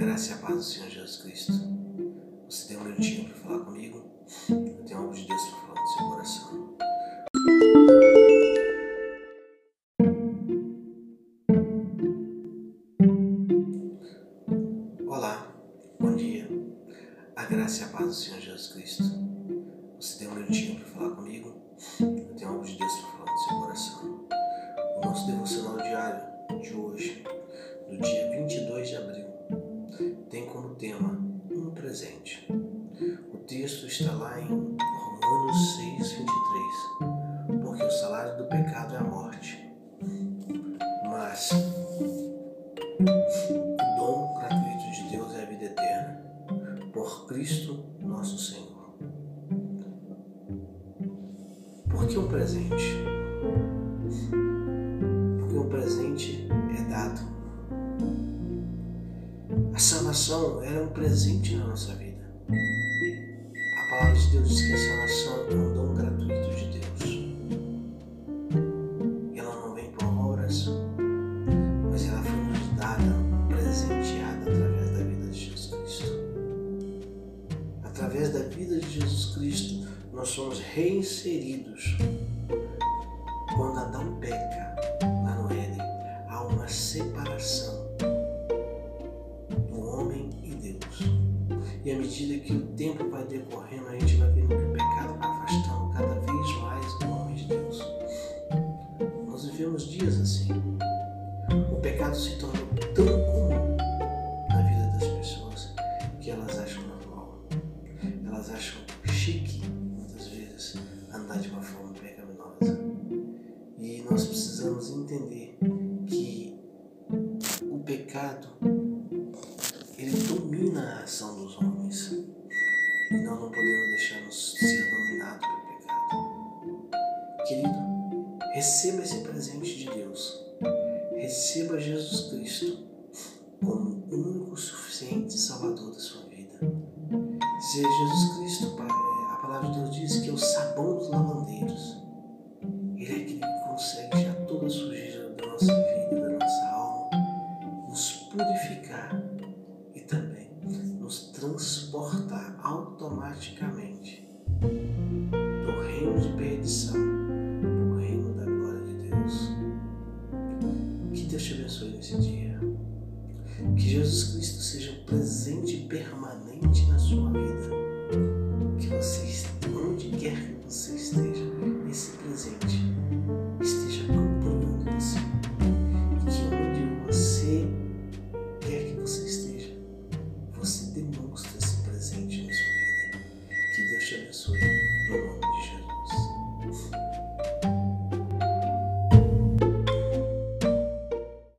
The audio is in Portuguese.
graça e a paz do Senhor Jesus Cristo. Você tem um minutinho para falar comigo? Eu tenho algo de Deus para falar no seu coração. Olá, bom dia. A graça e a paz do Senhor Jesus Cristo. Você tem um minutinho tema um presente. O texto está lá em Romanos 6, 23. Porque o salário do pecado é a morte. Mas o dom gratuito de Deus é a vida eterna. Por Cristo nosso Senhor. Por que um presente? Porque um presente é dado. A salvação era um presente na nossa vida. A palavra de Deus diz que a salvação é um dom gratuito de Deus. Ela não vem por obras, mas ela foi nos dada, presenteada através da vida de Jesus Cristo. Através da vida de Jesus Cristo, nós somos reinseridos. Quando Adão peca lá no Éden, há uma separação medida que o tempo vai decorrendo, a gente vai vendo que o pecado vai afastando cada vez mais do homem de Deus. Nós vivemos dias assim. O pecado se torna tão comum na vida das pessoas que elas acham normal. Elas acham chique, muitas vezes, andar de uma forma pecaminosa. E nós precisamos entender que o pecado ação dos homens. E nós não podemos deixar-nos ser dominados pelo pecado. Querido, receba esse presente de Deus. Receba Jesus Cristo como o único suficiente Salvador da sua vida. Se Jesus Cristo, a palavra de Deus diz que é o sabão dos lavandeiros. Ele é aquele que consegue tirar toda a sujeira da nossa vida, da nossa alma, nos purificar nos transportar automaticamente do reino de perdição para o reino da glória de Deus. Que Deus te abençoe nesse dia. Que Jesus Cristo seja presente permanente na sua vida.